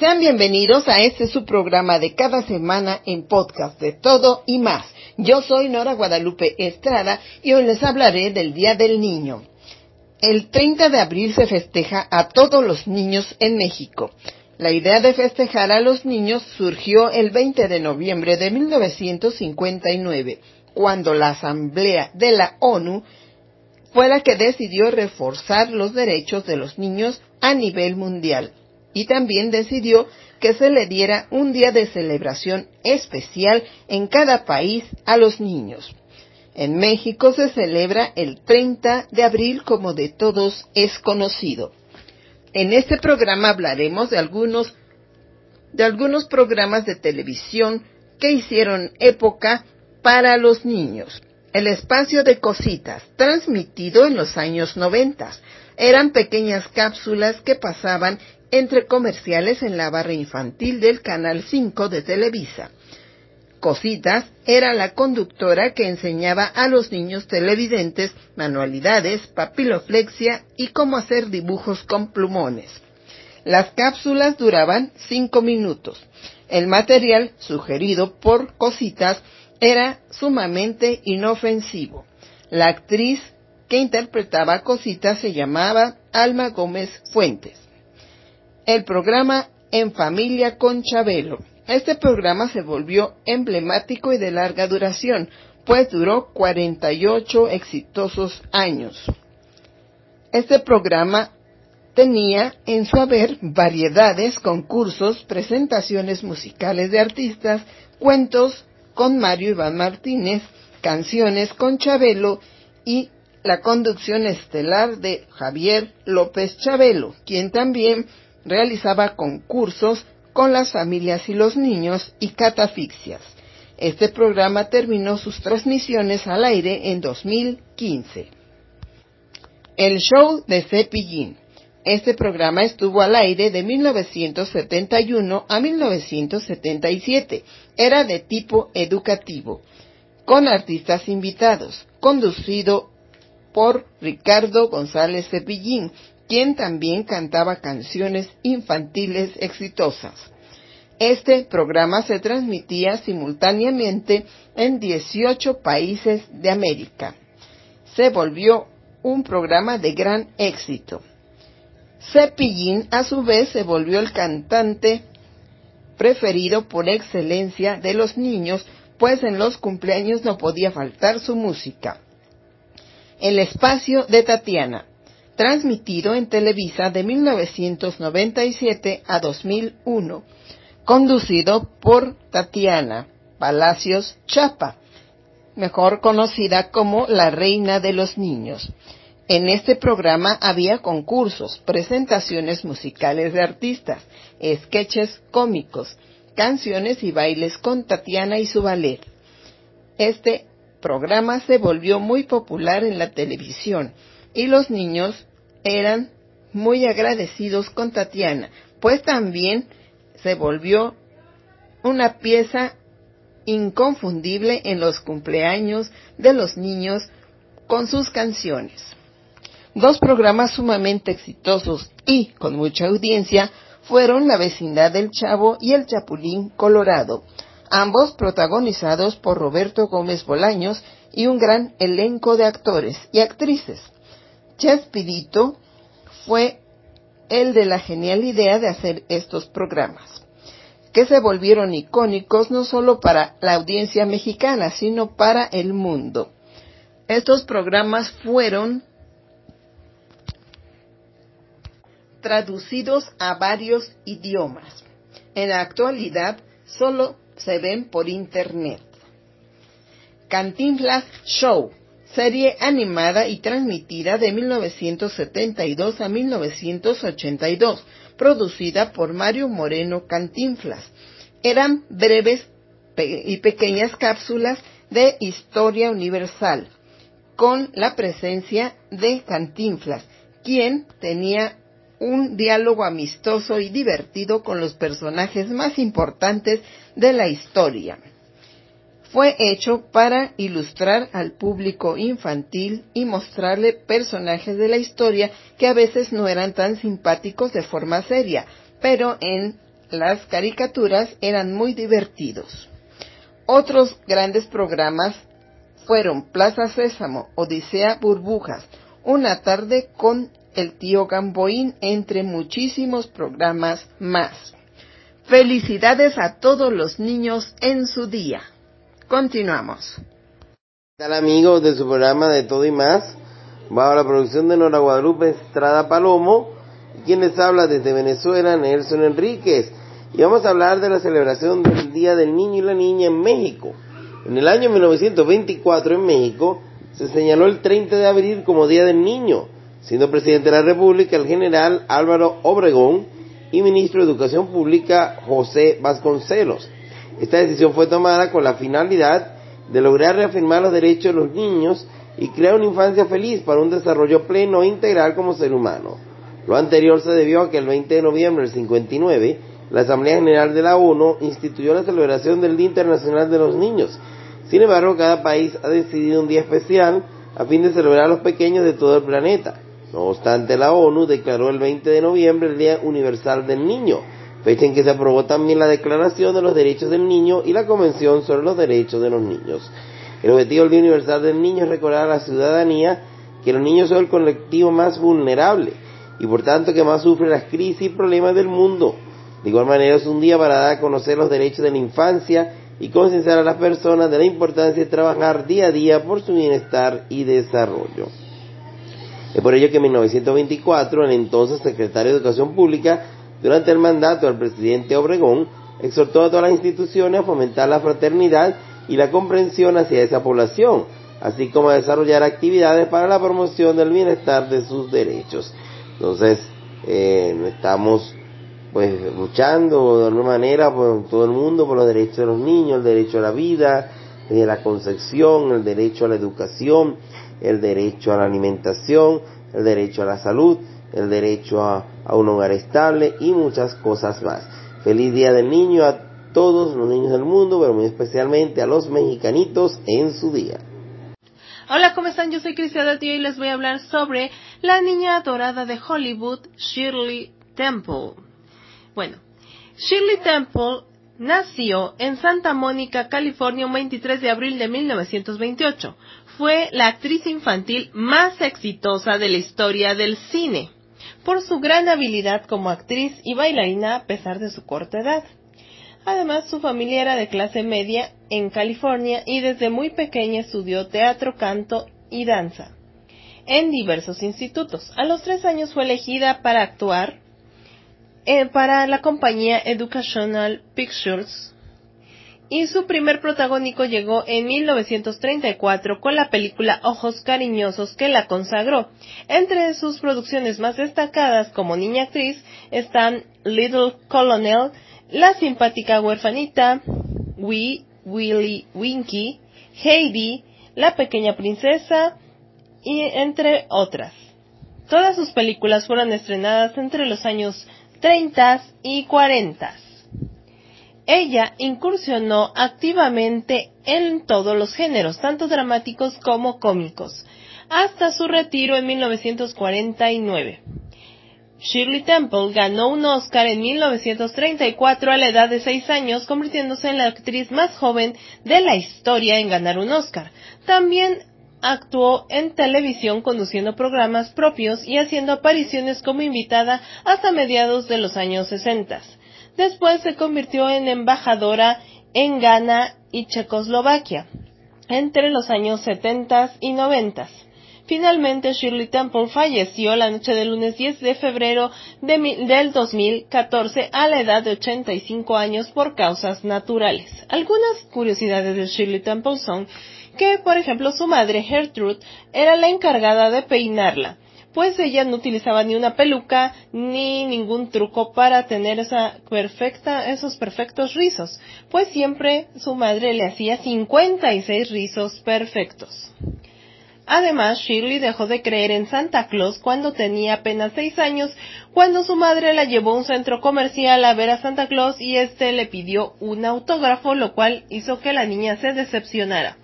Sean bienvenidos a este su programa de cada semana en podcast de todo y más. Yo soy Nora Guadalupe Estrada y hoy les hablaré del Día del Niño. El 30 de abril se festeja a todos los niños en México. La idea de festejar a los niños surgió el 20 de noviembre de 1959, cuando la Asamblea de la ONU fue la que decidió reforzar los derechos de los niños a nivel mundial y también decidió que se le diera un día de celebración especial en cada país a los niños. En México se celebra el 30 de abril como de todos es conocido. En este programa hablaremos de algunos de algunos programas de televisión que hicieron época para los niños. El espacio de cositas, transmitido en los años noventas, eran pequeñas cápsulas que pasaban entre comerciales en la barra infantil del Canal 5 de Televisa. Cositas era la conductora que enseñaba a los niños televidentes manualidades, papiloflexia y cómo hacer dibujos con plumones. Las cápsulas duraban cinco minutos. El material sugerido por Cositas era sumamente inofensivo. La actriz que interpretaba Cositas se llamaba Alma Gómez Fuentes el programa En Familia con Chabelo. Este programa se volvió emblemático y de larga duración, pues duró 48 exitosos años. Este programa tenía en su haber variedades, concursos, presentaciones musicales de artistas, cuentos con Mario Iván Martínez, canciones con Chabelo y la conducción estelar de Javier López Chabelo, quien también realizaba concursos con las familias y los niños y catafixias. Este programa terminó sus transmisiones al aire en 2015. El show de Cepillín. Este programa estuvo al aire de 1971 a 1977. Era de tipo educativo, con artistas invitados, conducido por Ricardo González Cepillín, quien también cantaba canciones infantiles exitosas. Este programa se transmitía simultáneamente en 18 países de América. Se volvió un programa de gran éxito. Cepillín a su vez se volvió el cantante preferido por excelencia de los niños, pues en los cumpleaños no podía faltar su música. El espacio de Tatiana transmitido en Televisa de 1997 a 2001, conducido por Tatiana Palacios Chapa, mejor conocida como la Reina de los Niños. En este programa había concursos, presentaciones musicales de artistas, sketches cómicos, canciones y bailes con Tatiana y su ballet. Este programa se volvió muy popular en la televisión y los niños eran muy agradecidos con Tatiana, pues también se volvió una pieza inconfundible en los cumpleaños de los niños con sus canciones. Dos programas sumamente exitosos y con mucha audiencia fueron La vecindad del Chavo y El Chapulín Colorado, ambos protagonizados por Roberto Gómez Bolaños y un gran elenco de actores y actrices. Chespirito fue el de la genial idea de hacer estos programas, que se volvieron icónicos no solo para la audiencia mexicana, sino para el mundo. Estos programas fueron traducidos a varios idiomas. En la actualidad solo se ven por internet. Cantinflas Show serie animada y transmitida de 1972 a 1982, producida por Mario Moreno Cantinflas. Eran breves y pequeñas cápsulas de historia universal, con la presencia de Cantinflas, quien tenía un diálogo amistoso y divertido con los personajes más importantes de la historia. Fue hecho para ilustrar al público infantil y mostrarle personajes de la historia que a veces no eran tan simpáticos de forma seria, pero en las caricaturas eran muy divertidos. Otros grandes programas fueron Plaza Sésamo, Odisea Burbujas, Una tarde con el tío Gamboín, entre muchísimos programas más. Felicidades a todos los niños en su día. Continuamos. ¿Qué tal amigos de su programa de todo y más? Bajo la producción de Nora Guadalupe Estrada Palomo, quien les habla desde Venezuela, Nelson Enríquez. Y vamos a hablar de la celebración del Día del Niño y la Niña en México. En el año 1924 en México se señaló el 30 de abril como Día del Niño siendo presidente de la República el general Álvaro Obregón y ministro de Educación Pública José Vasconcelos. Esta decisión fue tomada con la finalidad de lograr reafirmar los derechos de los niños y crear una infancia feliz para un desarrollo pleno e integral como ser humano. Lo anterior se debió a que el 20 de noviembre del 59 la Asamblea General de la ONU instituyó la celebración del Día Internacional de los Niños. Sin embargo, cada país ha decidido un día especial a fin de celebrar a los pequeños de todo el planeta. No obstante, la ONU declaró el 20 de noviembre el Día Universal del Niño, fecha en que se aprobó también la Declaración de los Derechos del Niño y la Convención sobre los Derechos de los Niños. El objetivo del Día Universal del Niño es recordar a la ciudadanía que los niños son el colectivo más vulnerable y por tanto que más sufre las crisis y problemas del mundo. De igual manera es un día para dar a conocer los derechos de la infancia y concienciar a las personas de la importancia de trabajar día a día por su bienestar y desarrollo. Es por ello que en 1924 el entonces secretario de Educación Pública, durante el mandato del presidente Obregón, exhortó a todas las instituciones a fomentar la fraternidad y la comprensión hacia esa población, así como a desarrollar actividades para la promoción del bienestar de sus derechos. Entonces, eh, estamos pues luchando de alguna manera por todo el mundo por los derechos de los niños, el derecho a la vida, eh, la concepción, el derecho a la educación, el derecho a la alimentación, el derecho a la salud, el derecho a, un hogar estable y muchas cosas más. Feliz Día del Niño a todos los niños del mundo, pero muy especialmente a los mexicanitos en su día. Hola, ¿cómo están? Yo soy Cristiana Tío y les voy a hablar sobre la niña dorada de Hollywood, Shirley Temple. Bueno, Shirley Temple nació en Santa Mónica, California, un 23 de abril de 1928 fue la actriz infantil más exitosa de la historia del cine, por su gran habilidad como actriz y bailarina a pesar de su corta edad. Además, su familia era de clase media en California y desde muy pequeña estudió teatro, canto y danza en diversos institutos. A los tres años fue elegida para actuar eh, para la compañía Educational Pictures y su primer protagónico llegó en 1934 con la película Ojos Cariñosos que la consagró. Entre sus producciones más destacadas como niña actriz están Little Colonel, La simpática huerfanita, Wee Willy Winky, Heidi, La pequeña princesa y entre otras. Todas sus películas fueron estrenadas entre los años 30 y 40. Ella incursionó activamente en todos los géneros, tanto dramáticos como cómicos, hasta su retiro en 1949. Shirley Temple ganó un Oscar en 1934 a la edad de 6 años, convirtiéndose en la actriz más joven de la historia en ganar un Oscar. También actuó en televisión conduciendo programas propios y haciendo apariciones como invitada hasta mediados de los años 60. Después se convirtió en embajadora en Ghana y Checoslovaquia entre los años 70 y 90. Finalmente, Shirley Temple falleció la noche del lunes 10 de febrero del 2014 a la edad de 85 años por causas naturales. Algunas curiosidades de Shirley Temple son que, por ejemplo, su madre Gertrude era la encargada de peinarla pues ella no utilizaba ni una peluca ni ningún truco para tener esa perfecta, esos perfectos rizos, pues siempre su madre le hacía 56 rizos perfectos. Además, Shirley dejó de creer en Santa Claus cuando tenía apenas seis años, cuando su madre la llevó a un centro comercial a ver a Santa Claus y éste le pidió un autógrafo, lo cual hizo que la niña se decepcionara.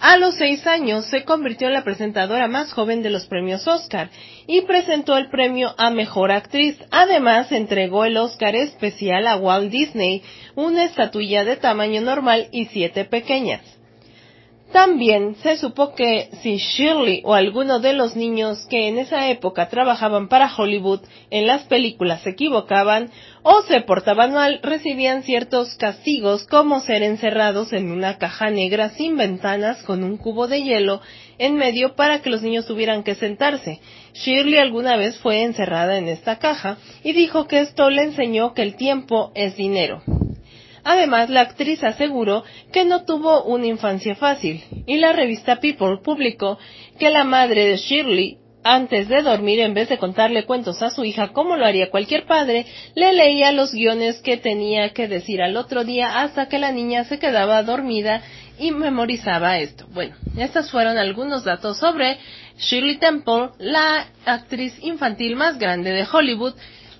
A los seis años se convirtió en la presentadora más joven de los premios Oscar y presentó el premio a Mejor Actriz. Además, entregó el Oscar especial a Walt Disney, una estatuilla de tamaño normal y siete pequeñas. También se supo que si Shirley o alguno de los niños que en esa época trabajaban para Hollywood en las películas se equivocaban o se portaban mal, recibían ciertos castigos como ser encerrados en una caja negra sin ventanas con un cubo de hielo en medio para que los niños tuvieran que sentarse. Shirley alguna vez fue encerrada en esta caja y dijo que esto le enseñó que el tiempo es dinero. Además, la actriz aseguró que no tuvo una infancia fácil, y la revista People publicó que la madre de Shirley, antes de dormir, en vez de contarle cuentos a su hija como lo haría cualquier padre, le leía los guiones que tenía que decir al otro día hasta que la niña se quedaba dormida y memorizaba esto. Bueno, estos fueron algunos datos sobre Shirley Temple, la actriz infantil más grande de Hollywood,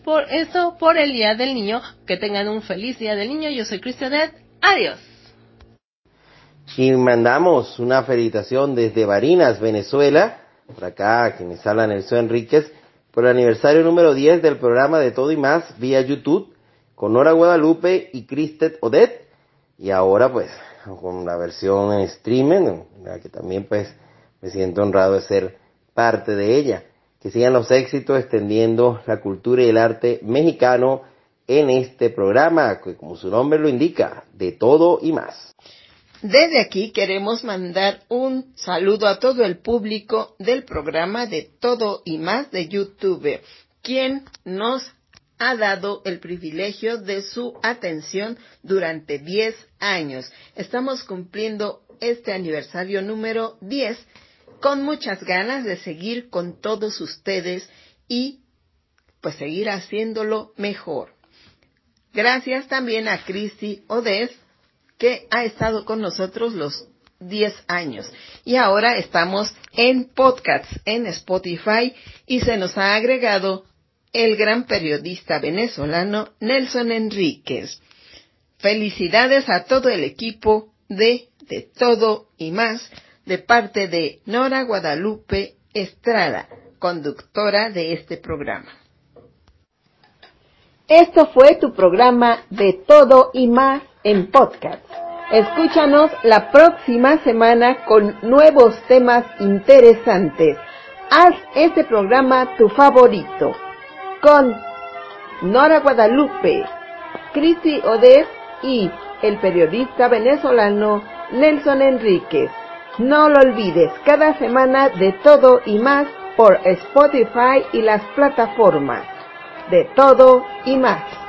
por esto, por el Día del Niño. Que tengan un feliz Día del Niño. Yo soy Cristianet. Adiós. Y mandamos una felicitación desde Barinas, Venezuela, por acá, quienes hablan Nelson Enríquez, por el aniversario número 10 del programa de Todo y Más vía YouTube, con Nora Guadalupe y Cristet Odette, y ahora pues con la versión en streaming, la que también pues me siento honrado de ser parte de ella que sigan los éxitos extendiendo la cultura y el arte mexicano en este programa, que como su nombre lo indica, de todo y más. Desde aquí queremos mandar un saludo a todo el público del programa de todo y más de YouTube, quien nos ha dado el privilegio de su atención durante 10 años. Estamos cumpliendo este aniversario número 10 con muchas ganas de seguir con todos ustedes y pues seguir haciéndolo mejor. Gracias también a Christy Odez, que ha estado con nosotros los 10 años. Y ahora estamos en podcasts en Spotify y se nos ha agregado el gran periodista venezolano Nelson Enríquez. Felicidades a todo el equipo de De Todo y Más de parte de Nora Guadalupe Estrada, conductora de este programa. Esto fue tu programa de todo y más en podcast. Escúchanos la próxima semana con nuevos temas interesantes. Haz este programa tu favorito. Con Nora Guadalupe, Cristi Odez y el periodista venezolano Nelson Enríquez. No lo olvides, cada semana de todo y más por Spotify y las plataformas. De todo y más.